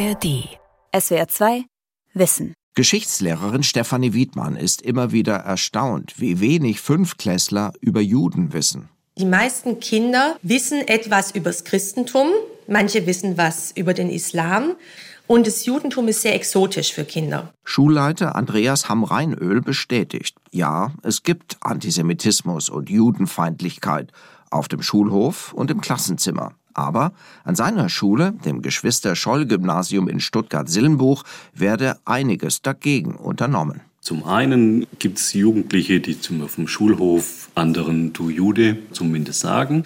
ARD. SWR 2 Wissen. Geschichtslehrerin Stefanie Wiedmann ist immer wieder erstaunt, wie wenig Fünftklässler über Juden wissen. Die meisten Kinder wissen etwas übers Christentum, manche wissen was über den Islam und das Judentum ist sehr exotisch für Kinder. Schulleiter Andreas Hamreinöl bestätigt, ja, es gibt Antisemitismus und Judenfeindlichkeit auf dem Schulhof und im Klassenzimmer. Aber an seiner Schule, dem Geschwister-Scholl-Gymnasium in Stuttgart-Sillenbuch, werde einiges dagegen unternommen. Zum einen gibt es Jugendliche, die zum, auf dem Schulhof anderen Du Jude zumindest sagen.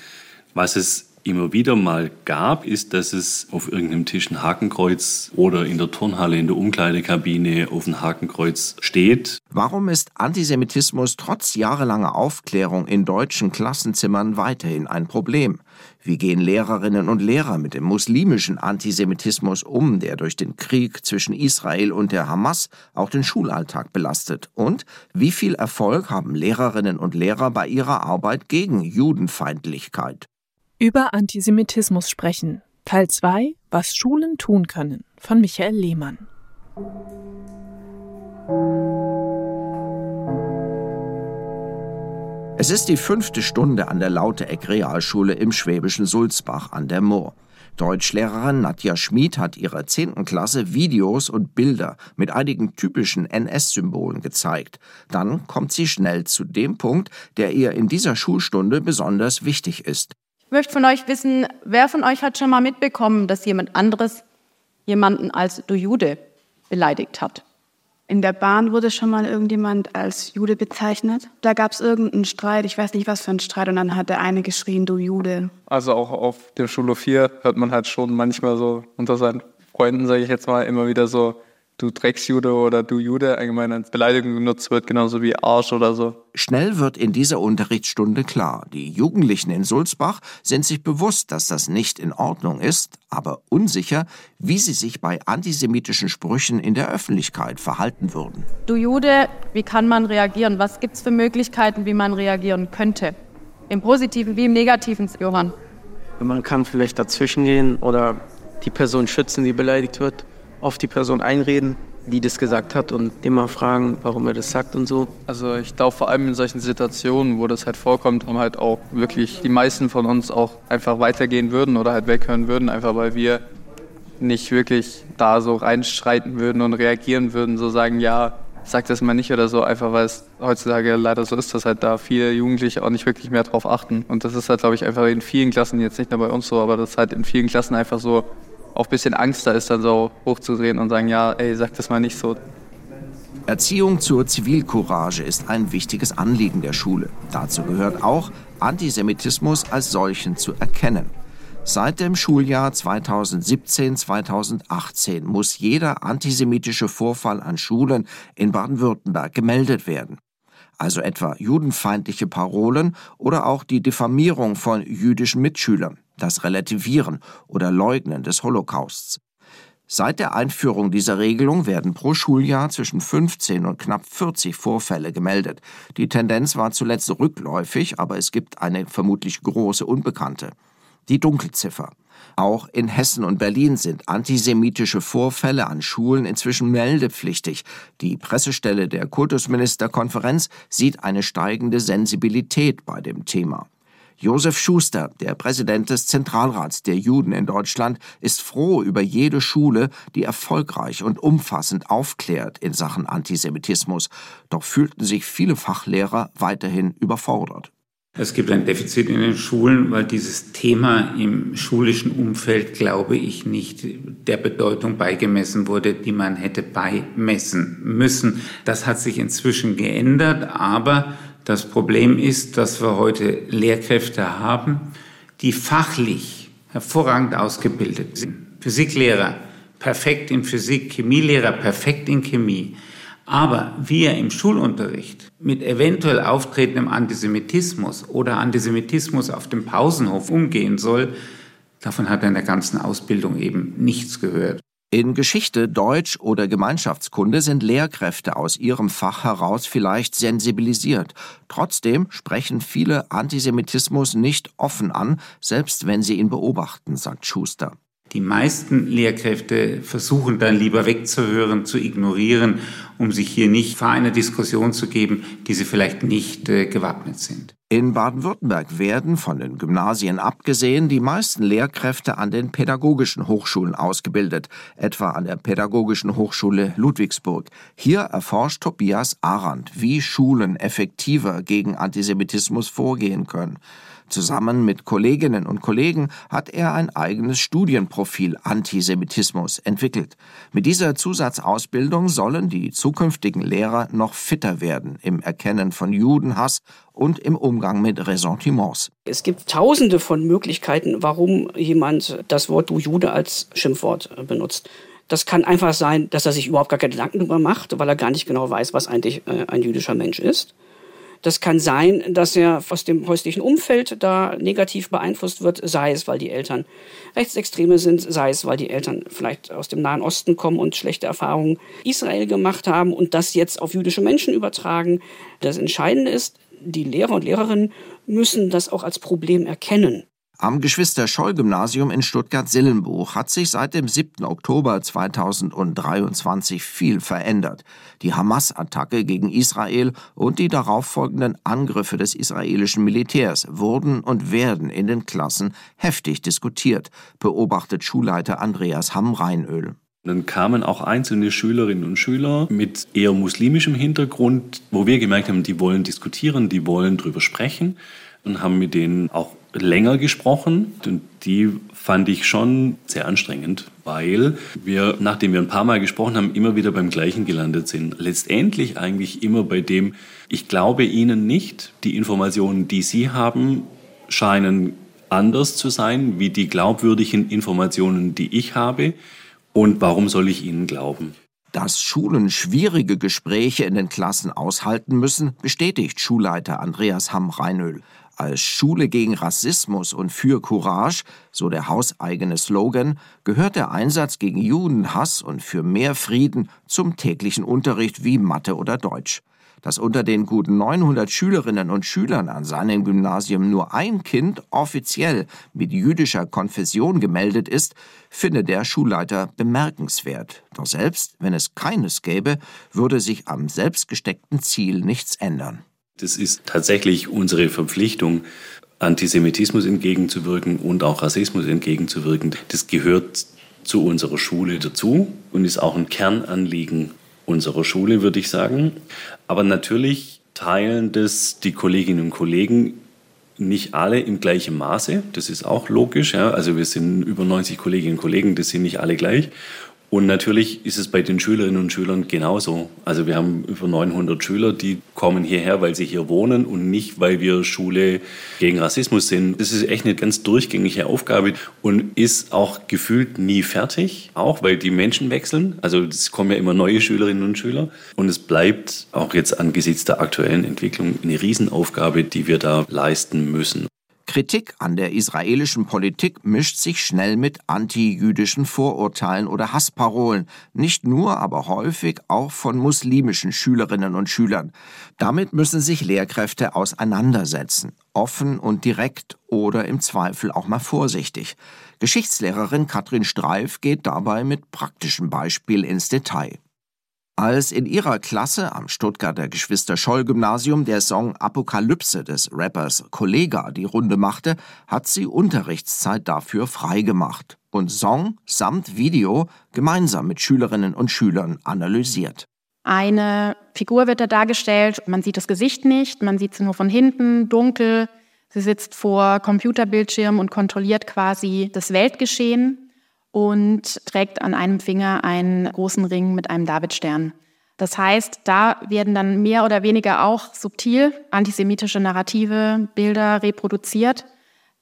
Was es immer wieder mal gab, ist, dass es auf irgendeinem Tisch ein Hakenkreuz oder in der Turnhalle in der Umkleidekabine auf ein Hakenkreuz steht. Warum ist Antisemitismus trotz jahrelanger Aufklärung in deutschen Klassenzimmern weiterhin ein Problem? Wie gehen Lehrerinnen und Lehrer mit dem muslimischen Antisemitismus um, der durch den Krieg zwischen Israel und der Hamas auch den Schulalltag belastet? Und wie viel Erfolg haben Lehrerinnen und Lehrer bei ihrer Arbeit gegen Judenfeindlichkeit? Über Antisemitismus sprechen. Teil 2 Was Schulen tun können von Michael Lehmann. Es ist die fünfte Stunde an der Lautereck-Realschule im schwäbischen Sulzbach an der Moor. Deutschlehrerin Nadja Schmid hat ihrer zehnten Klasse Videos und Bilder mit einigen typischen NS-Symbolen gezeigt. Dann kommt sie schnell zu dem Punkt, der ihr in dieser Schulstunde besonders wichtig ist. Ich möchte von euch wissen, wer von euch hat schon mal mitbekommen, dass jemand anderes jemanden als du Jude beleidigt hat? In der Bahn wurde schon mal irgendjemand als Jude bezeichnet. Da gab es irgendeinen Streit, ich weiß nicht was für ein Streit, und dann hat der eine geschrien, du Jude. Also auch auf dem Schulhof 4 hört man halt schon manchmal so unter seinen Freunden, sage ich jetzt mal, immer wieder so, du Drecksjude oder du Jude allgemein als Beleidigung genutzt wird, genauso wie Arsch oder so. Schnell wird in dieser Unterrichtsstunde klar, die Jugendlichen in Sulzbach sind sich bewusst, dass das nicht in Ordnung ist, aber unsicher, wie sie sich bei antisemitischen Sprüchen in der Öffentlichkeit verhalten würden. Du Jude, wie kann man reagieren? Was gibt es für Möglichkeiten, wie man reagieren könnte? Im Positiven wie im Negativen, Johann? Man kann vielleicht dazwischen gehen oder die Person schützen, die beleidigt wird auf die Person einreden, die das gesagt hat und immer fragen, warum er das sagt und so. Also ich glaube vor allem in solchen Situationen, wo das halt vorkommt, haben halt auch wirklich die meisten von uns auch einfach weitergehen würden oder halt weghören würden, einfach weil wir nicht wirklich da so reinschreiten würden und reagieren würden, so sagen, ja, sag das mal nicht oder so, einfach weil es heutzutage leider so ist, dass halt da viele Jugendliche auch nicht wirklich mehr drauf achten. Und das ist halt, glaube ich, einfach in vielen Klassen, jetzt nicht nur bei uns so, aber das ist halt in vielen Klassen einfach so auch ein bisschen Angst da ist, dann so hochzudrehen und sagen, ja, ey, sag das mal nicht so. Erziehung zur Zivilcourage ist ein wichtiges Anliegen der Schule. Dazu gehört auch, Antisemitismus als solchen zu erkennen. Seit dem Schuljahr 2017-2018 muss jeder antisemitische Vorfall an Schulen in Baden-Württemberg gemeldet werden. Also etwa judenfeindliche Parolen oder auch die Diffamierung von jüdischen Mitschülern das Relativieren oder Leugnen des Holocausts. Seit der Einführung dieser Regelung werden pro Schuljahr zwischen 15 und knapp 40 Vorfälle gemeldet. Die Tendenz war zuletzt rückläufig, aber es gibt eine vermutlich große Unbekannte. Die Dunkelziffer. Auch in Hessen und Berlin sind antisemitische Vorfälle an Schulen inzwischen meldepflichtig. Die Pressestelle der Kultusministerkonferenz sieht eine steigende Sensibilität bei dem Thema. Josef Schuster, der Präsident des Zentralrats der Juden in Deutschland, ist froh über jede Schule, die erfolgreich und umfassend aufklärt in Sachen Antisemitismus. Doch fühlten sich viele Fachlehrer weiterhin überfordert. Es gibt ein Defizit in den Schulen, weil dieses Thema im schulischen Umfeld, glaube ich, nicht der Bedeutung beigemessen wurde, die man hätte beimessen müssen. Das hat sich inzwischen geändert, aber das Problem ist, dass wir heute Lehrkräfte haben, die fachlich hervorragend ausgebildet sind. Physiklehrer perfekt in Physik, Chemielehrer perfekt in Chemie. Aber wie er im Schulunterricht mit eventuell auftretendem Antisemitismus oder Antisemitismus auf dem Pausenhof umgehen soll, davon hat er in der ganzen Ausbildung eben nichts gehört. In Geschichte, Deutsch oder Gemeinschaftskunde sind Lehrkräfte aus ihrem Fach heraus vielleicht sensibilisiert. Trotzdem sprechen viele Antisemitismus nicht offen an, selbst wenn sie ihn beobachten, sagt Schuster. Die meisten Lehrkräfte versuchen dann lieber wegzuhören, zu ignorieren, um sich hier nicht vor einer Diskussion zu geben, die sie vielleicht nicht äh, gewappnet sind. In Baden-Württemberg werden, von den Gymnasien abgesehen, die meisten Lehrkräfte an den pädagogischen Hochschulen ausgebildet, etwa an der Pädagogischen Hochschule Ludwigsburg. Hier erforscht Tobias Arendt, wie Schulen effektiver gegen Antisemitismus vorgehen können. Zusammen mit Kolleginnen und Kollegen hat er ein eigenes Studienprofil Antisemitismus entwickelt. Mit dieser Zusatzausbildung sollen die zukünftigen Lehrer noch fitter werden im Erkennen von Judenhass und im Umgang mit Ressentiments. Es gibt tausende von Möglichkeiten, warum jemand das Wort du Jude als Schimpfwort benutzt. Das kann einfach sein, dass er sich überhaupt gar keine Gedanken darüber macht, weil er gar nicht genau weiß, was eigentlich äh, ein jüdischer Mensch ist. Das kann sein, dass er aus dem häuslichen Umfeld da negativ beeinflusst wird, sei es, weil die Eltern Rechtsextreme sind, sei es, weil die Eltern vielleicht aus dem Nahen Osten kommen und schlechte Erfahrungen Israel gemacht haben und das jetzt auf jüdische Menschen übertragen. Das Entscheidende ist, die Lehrer und Lehrerinnen müssen das auch als Problem erkennen. Am Geschwister-Scholl-Gymnasium in Stuttgart-Sillenbuch hat sich seit dem 7. Oktober 2023 viel verändert. Die Hamas-Attacke gegen Israel und die darauffolgenden Angriffe des israelischen Militärs wurden und werden in den Klassen heftig diskutiert, beobachtet Schulleiter Andreas Hamm-Reinöl. Dann kamen auch einzelne Schülerinnen und Schüler mit eher muslimischem Hintergrund, wo wir gemerkt haben, die wollen diskutieren, die wollen drüber sprechen und haben mit denen auch länger gesprochen. Und die fand ich schon sehr anstrengend, weil wir, nachdem wir ein paar Mal gesprochen haben, immer wieder beim Gleichen gelandet sind. Letztendlich eigentlich immer bei dem, ich glaube Ihnen nicht, die Informationen, die Sie haben, scheinen anders zu sein wie die glaubwürdigen Informationen, die ich habe. Und warum soll ich Ihnen glauben? Dass Schulen schwierige Gespräche in den Klassen aushalten müssen, bestätigt Schulleiter Andreas Hamm-Reinöl als Schule gegen Rassismus und für Courage, so der hauseigene Slogan, gehört der Einsatz gegen Judenhass und für mehr Frieden zum täglichen Unterricht wie Mathe oder Deutsch. Dass unter den guten 900 Schülerinnen und Schülern an seinem Gymnasium nur ein Kind offiziell mit jüdischer Konfession gemeldet ist, findet der Schulleiter bemerkenswert. Doch selbst wenn es keines gäbe, würde sich am selbstgesteckten Ziel nichts ändern. Das ist tatsächlich unsere Verpflichtung, Antisemitismus entgegenzuwirken und auch Rassismus entgegenzuwirken. Das gehört zu unserer Schule dazu und ist auch ein Kernanliegen unserer Schule, würde ich sagen. Aber natürlich teilen das die Kolleginnen und Kollegen nicht alle im gleichen Maße. Das ist auch logisch. Ja. Also wir sind über 90 Kolleginnen und Kollegen, das sind nicht alle gleich. Und natürlich ist es bei den Schülerinnen und Schülern genauso. Also wir haben über 900 Schüler, die kommen hierher, weil sie hier wohnen und nicht, weil wir Schule gegen Rassismus sind. Das ist echt eine ganz durchgängige Aufgabe und ist auch gefühlt nie fertig, auch weil die Menschen wechseln. Also es kommen ja immer neue Schülerinnen und Schüler. Und es bleibt auch jetzt angesichts der aktuellen Entwicklung eine Riesenaufgabe, die wir da leisten müssen. Kritik an der israelischen Politik mischt sich schnell mit antijüdischen Vorurteilen oder Hassparolen, nicht nur, aber häufig auch von muslimischen Schülerinnen und Schülern. Damit müssen sich Lehrkräfte auseinandersetzen, offen und direkt oder im Zweifel auch mal vorsichtig. Geschichtslehrerin Katrin Streif geht dabei mit praktischem Beispiel ins Detail. Als in ihrer Klasse am Stuttgarter Geschwister-Scholl-Gymnasium der Song Apokalypse des Rappers Kollega die Runde machte, hat sie Unterrichtszeit dafür freigemacht und Song samt Video gemeinsam mit Schülerinnen und Schülern analysiert. Eine Figur wird da dargestellt, man sieht das Gesicht nicht, man sieht sie nur von hinten, dunkel. Sie sitzt vor Computerbildschirm und kontrolliert quasi das Weltgeschehen und trägt an einem Finger einen großen Ring mit einem Davidstern. Das heißt, da werden dann mehr oder weniger auch subtil antisemitische Narrative, Bilder reproduziert,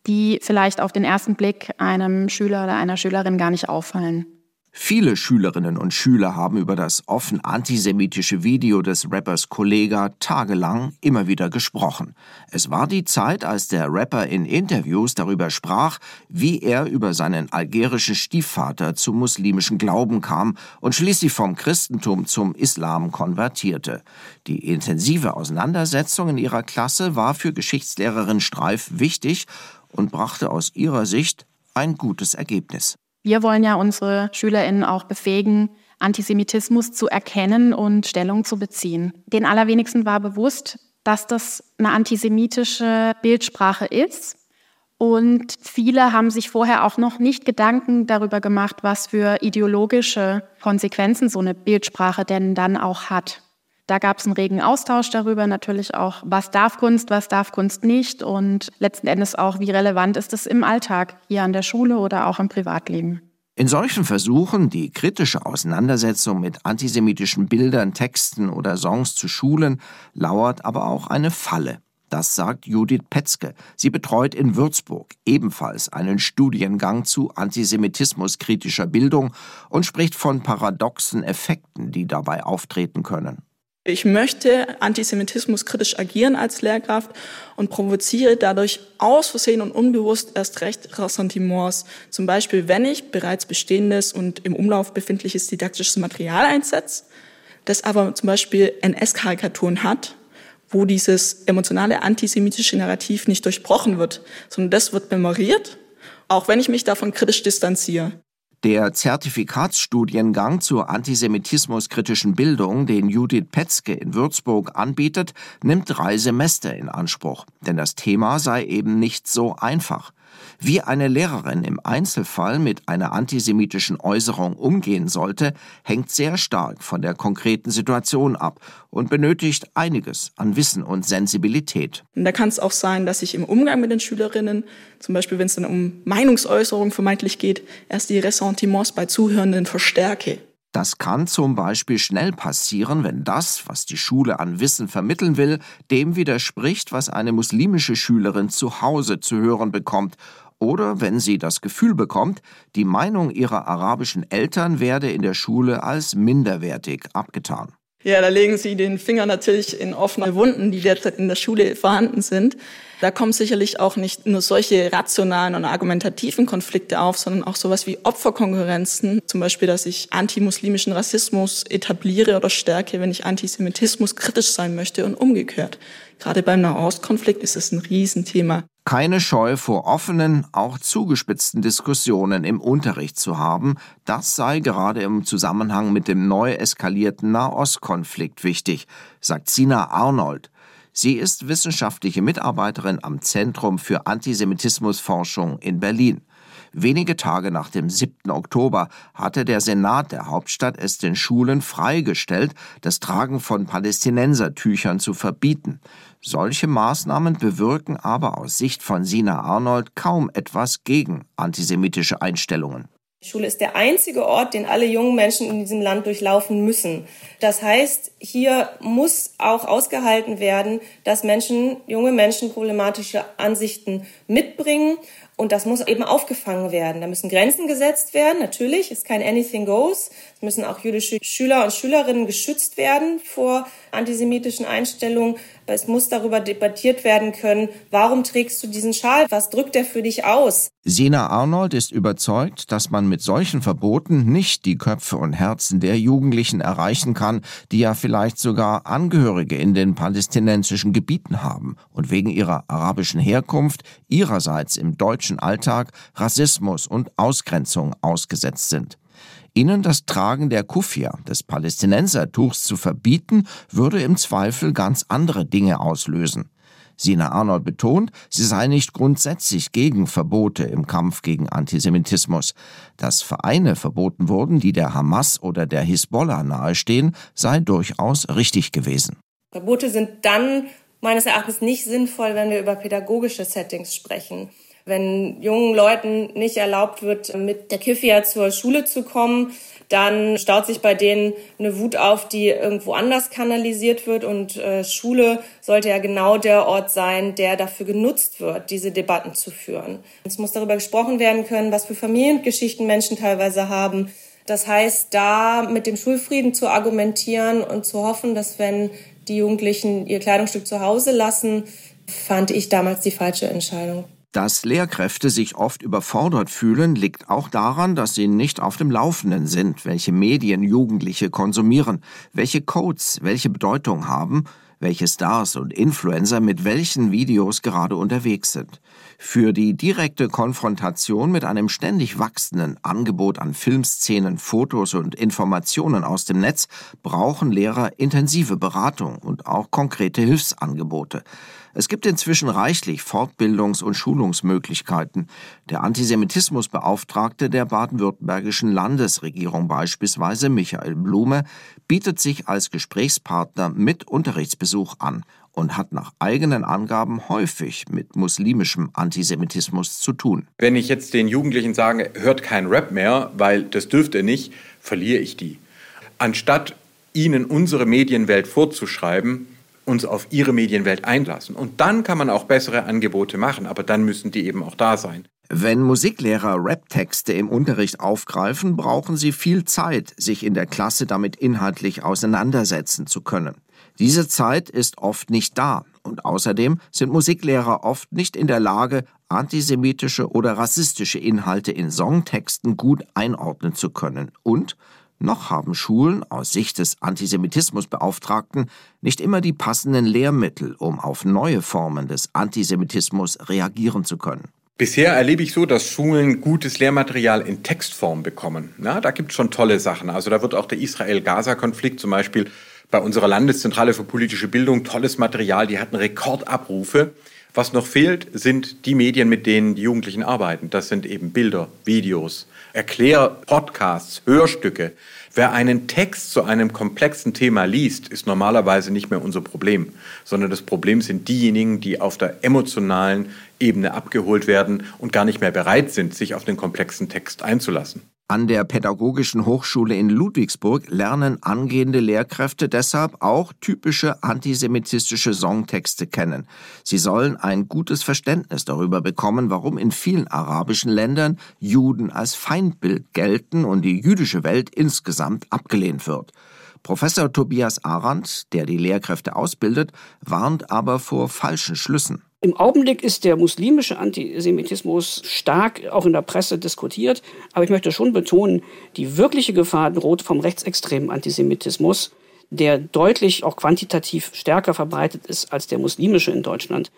die vielleicht auf den ersten Blick einem Schüler oder einer Schülerin gar nicht auffallen. Viele Schülerinnen und Schüler haben über das offen antisemitische Video des Rappers Kollega tagelang immer wieder gesprochen. Es war die Zeit, als der Rapper in Interviews darüber sprach, wie er über seinen algerischen Stiefvater zum muslimischen Glauben kam und schließlich vom Christentum zum Islam konvertierte. Die intensive Auseinandersetzung in ihrer Klasse war für Geschichtslehrerin Streif wichtig und brachte aus ihrer Sicht ein gutes Ergebnis. Wir wollen ja unsere Schülerinnen auch befähigen, Antisemitismus zu erkennen und Stellung zu beziehen. Den allerwenigsten war bewusst, dass das eine antisemitische Bildsprache ist. Und viele haben sich vorher auch noch nicht Gedanken darüber gemacht, was für ideologische Konsequenzen so eine Bildsprache denn dann auch hat. Da gab es einen regen Austausch darüber, natürlich auch, was darf Kunst, was darf Kunst nicht und letzten Endes auch, wie relevant ist es im Alltag, hier an der Schule oder auch im Privatleben. In solchen Versuchen, die kritische Auseinandersetzung mit antisemitischen Bildern, Texten oder Songs zu schulen, lauert aber auch eine Falle. Das sagt Judith Petzke. Sie betreut in Würzburg ebenfalls einen Studiengang zu antisemitismuskritischer Bildung und spricht von paradoxen Effekten, die dabei auftreten können. Ich möchte Antisemitismus kritisch agieren als Lehrkraft und provoziere dadurch aus Versehen und unbewusst erst recht Ressentiments. Zum Beispiel, wenn ich bereits bestehendes und im Umlauf befindliches didaktisches Material einsetze, das aber zum Beispiel NS-Karikaturen hat, wo dieses emotionale antisemitische Narrativ nicht durchbrochen wird, sondern das wird memoriert, auch wenn ich mich davon kritisch distanziere. Der Zertifikatsstudiengang zur antisemitismuskritischen Bildung, den Judith Petzke in Würzburg anbietet, nimmt drei Semester in Anspruch. Denn das Thema sei eben nicht so einfach. Wie eine Lehrerin im Einzelfall mit einer antisemitischen Äußerung umgehen sollte, hängt sehr stark von der konkreten Situation ab und benötigt einiges an Wissen und Sensibilität. Und da kann es auch sein, dass ich im Umgang mit den Schülerinnen, zum Beispiel wenn es dann um Meinungsäußerung vermeintlich geht, erst die Ressentiments bei Zuhörenden verstärke. Das kann zum Beispiel schnell passieren, wenn das, was die Schule an Wissen vermitteln will, dem widerspricht, was eine muslimische Schülerin zu Hause zu hören bekommt, oder wenn sie das Gefühl bekommt, die Meinung ihrer arabischen Eltern werde in der Schule als minderwertig abgetan. Ja, da legen Sie den Finger natürlich in offene Wunden, die derzeit in der Schule vorhanden sind. Da kommen sicherlich auch nicht nur solche rationalen und argumentativen Konflikte auf, sondern auch sowas wie Opferkonkurrenzen. Zum Beispiel, dass ich antimuslimischen Rassismus etabliere oder stärke, wenn ich Antisemitismus kritisch sein möchte und umgekehrt. Gerade beim Nahostkonflikt ist es ein Riesenthema. Keine Scheu vor offenen, auch zugespitzten Diskussionen im Unterricht zu haben, das sei gerade im Zusammenhang mit dem neu eskalierten Nahostkonflikt wichtig, sagt Sina Arnold, Sie ist wissenschaftliche Mitarbeiterin am Zentrum für Antisemitismusforschung in Berlin. Wenige Tage nach dem 7. Oktober hatte der Senat der Hauptstadt es den Schulen freigestellt, das Tragen von Palästinensertüchern zu verbieten. Solche Maßnahmen bewirken aber aus Sicht von Sina Arnold kaum etwas gegen antisemitische Einstellungen. Die Schule ist der einzige Ort, den alle jungen Menschen in diesem Land durchlaufen müssen. Das heißt, hier muss auch ausgehalten werden, dass Menschen, junge Menschen problematische Ansichten mitbringen. Und das muss eben aufgefangen werden. Da müssen Grenzen gesetzt werden. Natürlich ist kein Anything Goes. Es müssen auch jüdische Schüler und Schülerinnen geschützt werden vor antisemitischen Einstellungen. Es muss darüber debattiert werden können, warum trägst du diesen Schal? Was drückt er für dich aus? Sina Arnold ist überzeugt, dass man mit solchen Verboten nicht die Köpfe und Herzen der Jugendlichen erreichen kann, die ja vielleicht sogar Angehörige in den palästinensischen Gebieten haben und wegen ihrer arabischen Herkunft ihrerseits im deutschen Alltag Rassismus und Ausgrenzung ausgesetzt sind. Ihnen das Tragen der Kufia, des Palästinensertuchs, zu verbieten, würde im Zweifel ganz andere Dinge auslösen. Sina Arnold betont, sie sei nicht grundsätzlich gegen Verbote im Kampf gegen Antisemitismus. Dass Vereine verboten wurden, die der Hamas oder der Hisbollah nahestehen, sei durchaus richtig gewesen. Verbote sind dann meines Erachtens nicht sinnvoll, wenn wir über pädagogische Settings sprechen. Wenn jungen Leuten nicht erlaubt wird, mit der Kifia zur Schule zu kommen, dann staut sich bei denen eine Wut auf, die irgendwo anders kanalisiert wird. Und äh, Schule sollte ja genau der Ort sein, der dafür genutzt wird, diese Debatten zu führen. Es muss darüber gesprochen werden können, was für Familiengeschichten Menschen teilweise haben. Das heißt, da mit dem Schulfrieden zu argumentieren und zu hoffen, dass wenn die Jugendlichen ihr Kleidungsstück zu Hause lassen, fand ich damals die falsche Entscheidung. Dass Lehrkräfte sich oft überfordert fühlen, liegt auch daran, dass sie nicht auf dem Laufenden sind, welche Medien Jugendliche konsumieren, welche Codes welche Bedeutung haben, welche Stars und Influencer mit welchen Videos gerade unterwegs sind. Für die direkte Konfrontation mit einem ständig wachsenden Angebot an Filmszenen, Fotos und Informationen aus dem Netz brauchen Lehrer intensive Beratung und auch konkrete Hilfsangebote. Es gibt inzwischen reichlich Fortbildungs- und Schulungsmöglichkeiten. Der Antisemitismusbeauftragte der baden-württembergischen Landesregierung beispielsweise, Michael Blume, bietet sich als Gesprächspartner mit Unterrichtsbesuch an und hat nach eigenen Angaben häufig mit muslimischem Antisemitismus zu tun. Wenn ich jetzt den Jugendlichen sage, hört kein Rap mehr, weil das dürft ihr nicht, verliere ich die. Anstatt ihnen unsere Medienwelt vorzuschreiben, uns auf ihre Medienwelt einlassen. Und dann kann man auch bessere Angebote machen, aber dann müssen die eben auch da sein. Wenn Musiklehrer Rap-Texte im Unterricht aufgreifen, brauchen sie viel Zeit, sich in der Klasse damit inhaltlich auseinandersetzen zu können. Diese Zeit ist oft nicht da und außerdem sind Musiklehrer oft nicht in der Lage, antisemitische oder rassistische Inhalte in Songtexten gut einordnen zu können und noch haben Schulen aus Sicht des Antisemitismusbeauftragten nicht immer die passenden Lehrmittel, um auf neue Formen des Antisemitismus reagieren zu können. Bisher erlebe ich so, dass Schulen gutes Lehrmaterial in Textform bekommen. Na, da gibt es schon tolle Sachen. Also da wird auch der Israel-Gaza-Konflikt zum Beispiel bei unserer Landeszentrale für politische Bildung tolles Material. Die hatten Rekordabrufe. Was noch fehlt, sind die Medien, mit denen die Jugendlichen arbeiten. Das sind eben Bilder, Videos, Erklärpodcasts, Hörstücke. Wer einen Text zu einem komplexen Thema liest, ist normalerweise nicht mehr unser Problem, sondern das Problem sind diejenigen, die auf der emotionalen Ebene abgeholt werden und gar nicht mehr bereit sind, sich auf den komplexen Text einzulassen. An der Pädagogischen Hochschule in Ludwigsburg lernen angehende Lehrkräfte deshalb auch typische antisemitistische Songtexte kennen. Sie sollen ein gutes Verständnis darüber bekommen, warum in vielen arabischen Ländern Juden als Feindbild gelten und die jüdische Welt insgesamt abgelehnt wird. Professor Tobias Arendt, der die Lehrkräfte ausbildet, warnt aber vor falschen Schlüssen. Im Augenblick ist der muslimische Antisemitismus stark auch in der Presse diskutiert, aber ich möchte schon betonen, die wirkliche Gefahr droht vom rechtsextremen Antisemitismus, der deutlich auch quantitativ stärker verbreitet ist als der muslimische in Deutschland.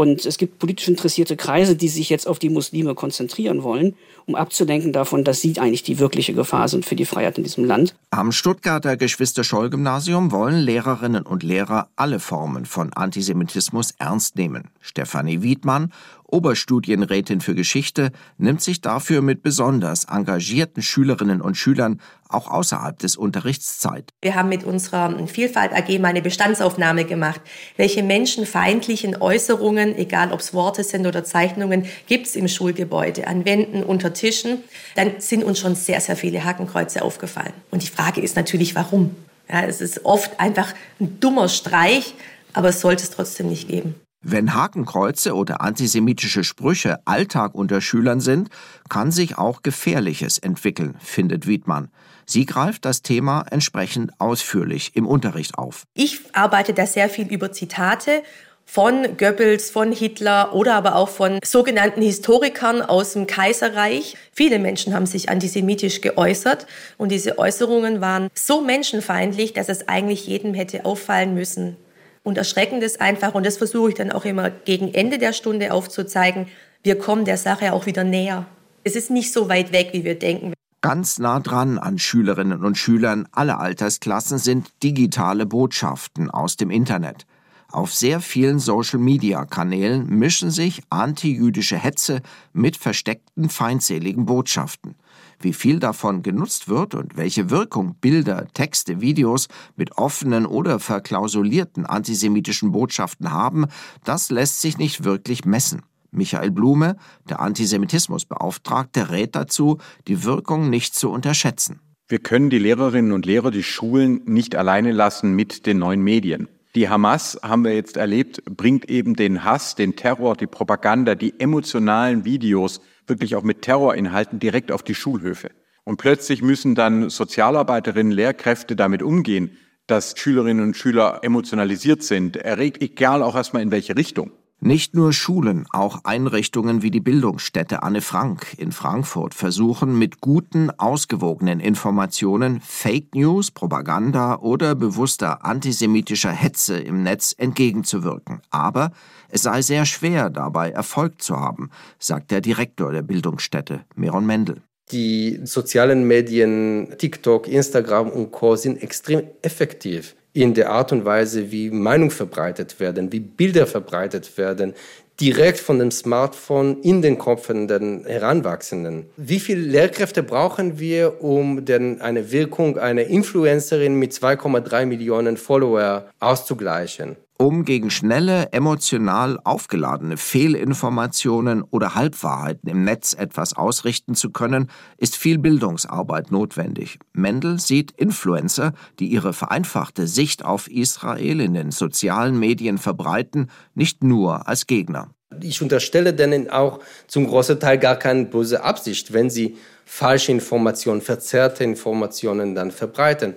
Und es gibt politisch interessierte Kreise, die sich jetzt auf die Muslime konzentrieren wollen, um abzulenken davon, dass sie eigentlich die wirkliche Gefahr sind für die Freiheit in diesem Land. Am Stuttgarter Geschwister-Scholl-Gymnasium wollen Lehrerinnen und Lehrer alle Formen von Antisemitismus ernst nehmen. Stefanie Wiedmann, Oberstudienrätin für Geschichte, nimmt sich dafür mit besonders engagierten Schülerinnen und Schülern auch außerhalb des Unterrichts Zeit. Wir haben mit unserer Vielfalt AG mal eine Bestandsaufnahme gemacht. Welche menschenfeindlichen Äußerungen, egal ob es Worte sind oder Zeichnungen, gibt es im Schulgebäude, an Wänden, unter Tischen? Dann sind uns schon sehr, sehr viele Hakenkreuze aufgefallen. Und die Frage ist natürlich, warum? Ja, es ist oft einfach ein dummer Streich, aber es sollte es trotzdem nicht geben. Wenn Hakenkreuze oder antisemitische Sprüche Alltag unter Schülern sind, kann sich auch Gefährliches entwickeln, findet Wiedmann. Sie greift das Thema entsprechend ausführlich im Unterricht auf. Ich arbeite da sehr viel über Zitate von Goebbels, von Hitler oder aber auch von sogenannten Historikern aus dem Kaiserreich. Viele Menschen haben sich antisemitisch geäußert und diese Äußerungen waren so menschenfeindlich, dass es eigentlich jedem hätte auffallen müssen, und erschreckend ist einfach, und das versuche ich dann auch immer gegen Ende der Stunde aufzuzeigen, wir kommen der Sache auch wieder näher. Es ist nicht so weit weg, wie wir denken. Ganz nah dran an Schülerinnen und Schülern aller Altersklassen sind digitale Botschaften aus dem Internet. Auf sehr vielen Social-Media-Kanälen mischen sich antijüdische Hetze mit versteckten feindseligen Botschaften. Wie viel davon genutzt wird und welche Wirkung Bilder, Texte, Videos mit offenen oder verklausulierten antisemitischen Botschaften haben, das lässt sich nicht wirklich messen. Michael Blume, der Antisemitismusbeauftragte, rät dazu, die Wirkung nicht zu unterschätzen. Wir können die Lehrerinnen und Lehrer, die Schulen nicht alleine lassen mit den neuen Medien. Die Hamas, haben wir jetzt erlebt, bringt eben den Hass, den Terror, die Propaganda, die emotionalen Videos wirklich auch mit Terrorinhalten direkt auf die Schulhöfe. Und plötzlich müssen dann Sozialarbeiterinnen, Lehrkräfte damit umgehen, dass Schülerinnen und Schüler emotionalisiert sind, erregt, egal auch erstmal in welche Richtung. Nicht nur Schulen, auch Einrichtungen wie die Bildungsstätte Anne Frank in Frankfurt versuchen mit guten, ausgewogenen Informationen Fake News, Propaganda oder bewusster antisemitischer Hetze im Netz entgegenzuwirken. Aber es sei sehr schwer, dabei Erfolg zu haben, sagt der Direktor der Bildungsstätte, Meron Mendel. Die sozialen Medien, TikTok, Instagram und Co. sind extrem effektiv in der Art und Weise, wie Meinungen verbreitet werden, wie Bilder verbreitet werden, direkt von dem Smartphone in den Köpfen der Heranwachsenden. Wie viele Lehrkräfte brauchen wir, um denn eine Wirkung einer Influencerin mit 2,3 Millionen Follower auszugleichen? Um gegen schnelle, emotional aufgeladene Fehlinformationen oder Halbwahrheiten im Netz etwas ausrichten zu können, ist viel Bildungsarbeit notwendig. Mendel sieht Influencer, die ihre vereinfachte Sicht auf Israel in den sozialen Medien verbreiten, nicht nur als Gegner. Ich unterstelle denen auch zum großen Teil gar keine böse Absicht, wenn sie falsche Informationen, verzerrte Informationen dann verbreiten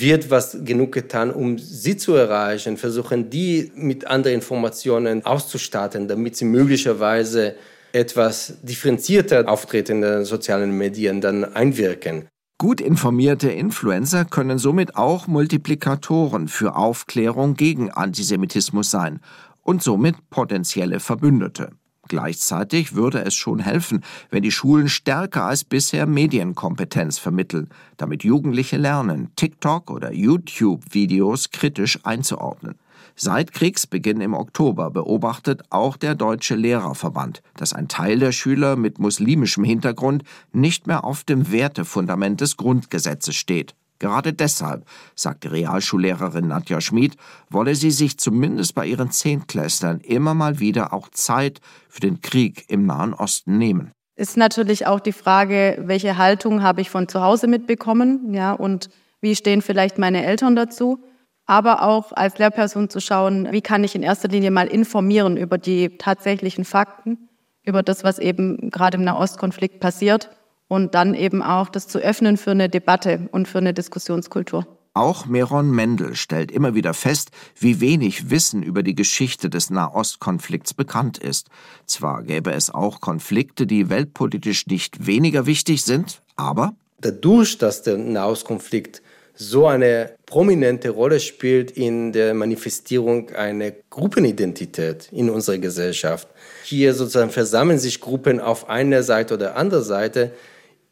wird was genug getan, um sie zu erreichen, versuchen die mit anderen Informationen auszustatten, damit sie möglicherweise etwas differenzierter auftreten in den sozialen Medien dann einwirken. Gut informierte Influencer können somit auch Multiplikatoren für Aufklärung gegen Antisemitismus sein und somit potenzielle Verbündete. Gleichzeitig würde es schon helfen, wenn die Schulen stärker als bisher Medienkompetenz vermitteln, damit Jugendliche lernen, TikTok oder YouTube-Videos kritisch einzuordnen. Seit Kriegsbeginn im Oktober beobachtet auch der Deutsche Lehrerverband, dass ein Teil der Schüler mit muslimischem Hintergrund nicht mehr auf dem Wertefundament des Grundgesetzes steht. Gerade deshalb, sagt die Realschullehrerin Nadja Schmid, wolle sie sich zumindest bei ihren Zehntklässlern immer mal wieder auch Zeit für den Krieg im Nahen Osten nehmen. Ist natürlich auch die Frage, welche Haltung habe ich von zu Hause mitbekommen, ja, und wie stehen vielleicht meine Eltern dazu? Aber auch als Lehrperson zu schauen, wie kann ich in erster Linie mal informieren über die tatsächlichen Fakten, über das, was eben gerade im Nahostkonflikt passiert und dann eben auch das zu öffnen für eine Debatte und für eine Diskussionskultur. Auch Meron Mendel stellt immer wieder fest, wie wenig Wissen über die Geschichte des Nahostkonflikts bekannt ist. Zwar gäbe es auch Konflikte, die weltpolitisch nicht weniger wichtig sind, aber dadurch, dass der Nahostkonflikt so eine prominente Rolle spielt in der Manifestierung einer Gruppenidentität in unserer Gesellschaft. Hier sozusagen versammeln sich Gruppen auf einer Seite oder anderer Seite,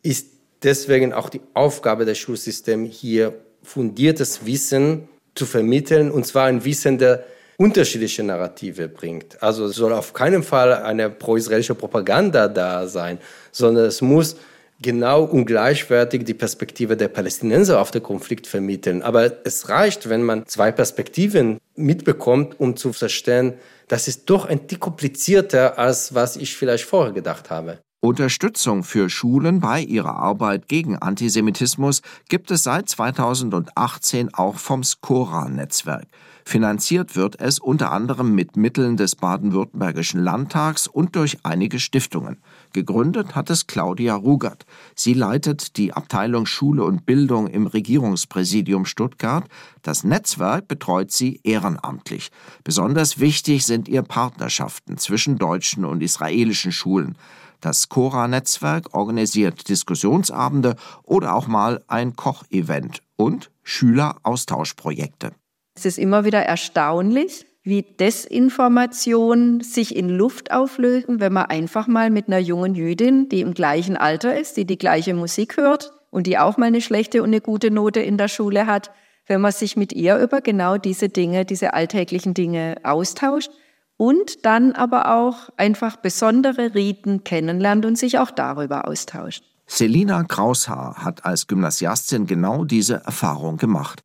ist deswegen auch die Aufgabe des Schulsystems, hier fundiertes Wissen zu vermitteln, und zwar ein Wissen, der unterschiedliche Narrative bringt. Also es soll auf keinen Fall eine pro-israelische Propaganda da sein, sondern es muss genau und gleichwertig die Perspektive der Palästinenser auf den Konflikt vermitteln. Aber es reicht, wenn man zwei Perspektiven mitbekommt, um zu verstehen, das ist doch ein Tick komplizierter, als was ich vielleicht vorher gedacht habe. Unterstützung für Schulen bei ihrer Arbeit gegen Antisemitismus gibt es seit 2018 auch vom Skora-Netzwerk. Finanziert wird es unter anderem mit Mitteln des baden-württembergischen Landtags und durch einige Stiftungen. Gegründet hat es Claudia Rugert. Sie leitet die Abteilung Schule und Bildung im Regierungspräsidium Stuttgart. Das Netzwerk betreut sie ehrenamtlich. Besonders wichtig sind ihr Partnerschaften zwischen deutschen und israelischen Schulen. Das Cora-Netzwerk organisiert Diskussionsabende oder auch mal ein Kochevent und Schüleraustauschprojekte. Es ist immer wieder erstaunlich, wie Desinformation sich in Luft auflösen, wenn man einfach mal mit einer jungen Jüdin, die im gleichen Alter ist, die die gleiche Musik hört und die auch mal eine schlechte und eine gute Note in der Schule hat, wenn man sich mit ihr über genau diese Dinge, diese alltäglichen Dinge austauscht und dann aber auch einfach besondere Riten kennenlernt und sich auch darüber austauscht. Selina Kraushaar hat als Gymnasiastin genau diese Erfahrung gemacht.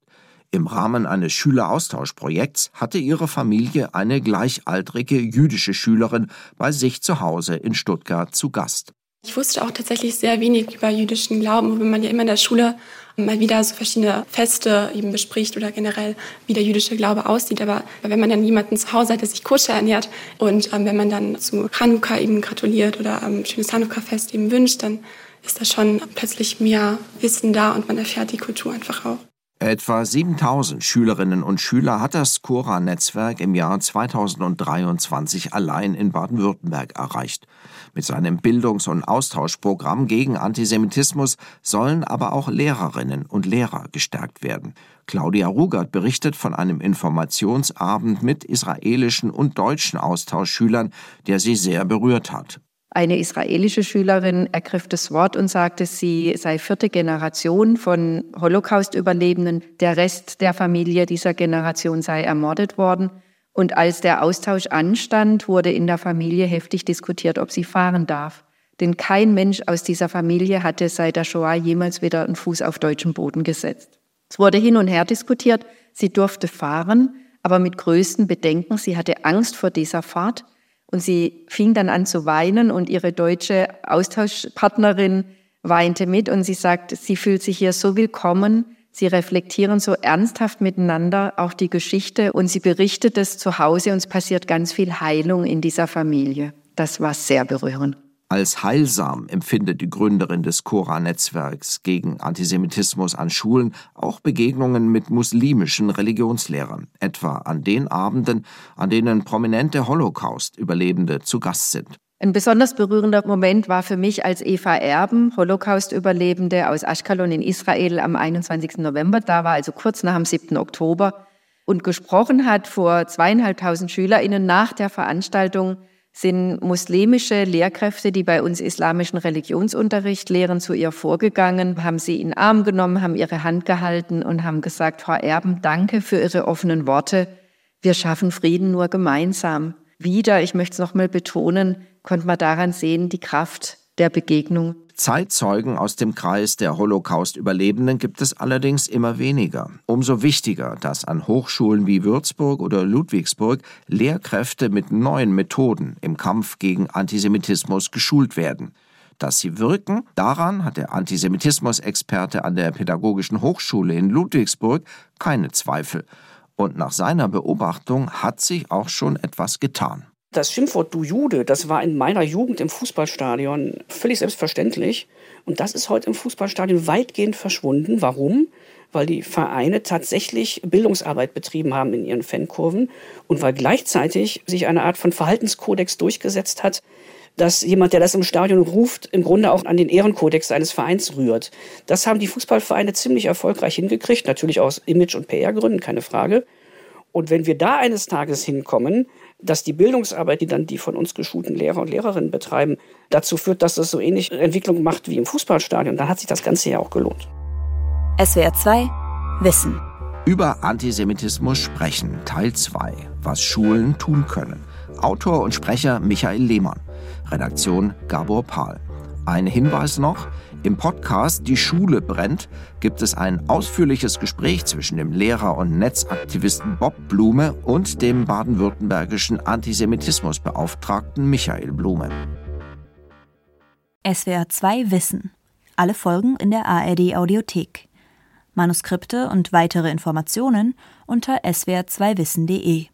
Im Rahmen eines Schüleraustauschprojekts hatte ihre Familie eine gleichaltrige jüdische Schülerin bei sich zu Hause in Stuttgart zu Gast. Ich wusste auch tatsächlich sehr wenig über jüdischen Glauben, wenn man ja immer in der Schule mal wieder so verschiedene Feste eben bespricht oder generell, wie der jüdische Glaube aussieht. Aber wenn man dann jemanden zu Hause hat, der sich koscher ernährt und ähm, wenn man dann zu Hanukkah eben gratuliert oder ähm, schönes Hanukkah-Fest eben wünscht, dann ist da schon plötzlich mehr Wissen da und man erfährt die Kultur einfach auch. Etwa 7000 Schülerinnen und Schüler hat das Cora-Netzwerk im Jahr 2023 allein in Baden-Württemberg erreicht. Mit seinem Bildungs- und Austauschprogramm gegen Antisemitismus sollen aber auch Lehrerinnen und Lehrer gestärkt werden. Claudia Rugert berichtet von einem Informationsabend mit israelischen und deutschen Austauschschülern, der sie sehr berührt hat. Eine israelische Schülerin ergriff das Wort und sagte, sie sei vierte Generation von Holocaust-Überlebenden. Der Rest der Familie dieser Generation sei ermordet worden. Und als der Austausch anstand, wurde in der Familie heftig diskutiert, ob sie fahren darf. Denn kein Mensch aus dieser Familie hatte seit der Shoah jemals wieder einen Fuß auf deutschem Boden gesetzt. Es wurde hin und her diskutiert. Sie durfte fahren, aber mit größten Bedenken. Sie hatte Angst vor dieser Fahrt. Und sie fing dann an zu weinen und ihre deutsche Austauschpartnerin weinte mit und sie sagt, sie fühlt sich hier so willkommen. Sie reflektieren so ernsthaft miteinander auch die Geschichte und sie berichtet es zu Hause und es passiert ganz viel Heilung in dieser Familie. Das war sehr berührend. Als heilsam empfindet die Gründerin des Cora-Netzwerks gegen Antisemitismus an Schulen auch Begegnungen mit muslimischen Religionslehrern, etwa an den Abenden, an denen prominente Holocaust-Überlebende zu Gast sind. Ein besonders berührender Moment war für mich, als Eva Erben, Holocaust-Überlebende aus Ashkelon in Israel am 21. November da war, also kurz nach dem 7. Oktober, und gesprochen hat vor zweieinhalbtausend SchülerInnen nach der Veranstaltung sind muslimische Lehrkräfte, die bei uns islamischen Religionsunterricht lehren, zu ihr vorgegangen, haben sie in den Arm genommen, haben ihre Hand gehalten und haben gesagt, Frau Erben, danke für Ihre offenen Worte. Wir schaffen Frieden nur gemeinsam. Wieder, ich möchte es nochmal betonen, konnte man daran sehen, die Kraft der Begegnung. Zeitzeugen aus dem Kreis der Holocaust-Überlebenden gibt es allerdings immer weniger. Umso wichtiger, dass an Hochschulen wie Würzburg oder Ludwigsburg Lehrkräfte mit neuen Methoden im Kampf gegen Antisemitismus geschult werden. Dass sie wirken, daran hat der Antisemitismus-Experte an der Pädagogischen Hochschule in Ludwigsburg keine Zweifel. Und nach seiner Beobachtung hat sich auch schon etwas getan. Das Schimpfwort Du Jude, das war in meiner Jugend im Fußballstadion völlig selbstverständlich. Und das ist heute im Fußballstadion weitgehend verschwunden. Warum? Weil die Vereine tatsächlich Bildungsarbeit betrieben haben in ihren Fankurven und weil gleichzeitig sich eine Art von Verhaltenskodex durchgesetzt hat, dass jemand, der das im Stadion ruft, im Grunde auch an den Ehrenkodex seines Vereins rührt. Das haben die Fußballvereine ziemlich erfolgreich hingekriegt, natürlich aus Image- und PR-Gründen, keine Frage. Und wenn wir da eines Tages hinkommen, dass die Bildungsarbeit, die dann die von uns geschulten Lehrer und Lehrerinnen betreiben, dazu führt, dass es so ähnlich Entwicklung macht wie im Fußballstadion, dann hat sich das Ganze ja auch gelohnt. SWR 2 Wissen. Über Antisemitismus sprechen, Teil 2. Was Schulen tun können. Autor und Sprecher Michael Lehmann. Redaktion Gabor Pahl. Ein Hinweis noch, im Podcast Die Schule brennt gibt es ein ausführliches Gespräch zwischen dem Lehrer und Netzaktivisten Bob Blume und dem baden-württembergischen Antisemitismusbeauftragten Michael Blume. SWR 2 Wissen. Alle Folgen in der ARD Audiothek. Manuskripte und weitere Informationen unter swr2wissen.de.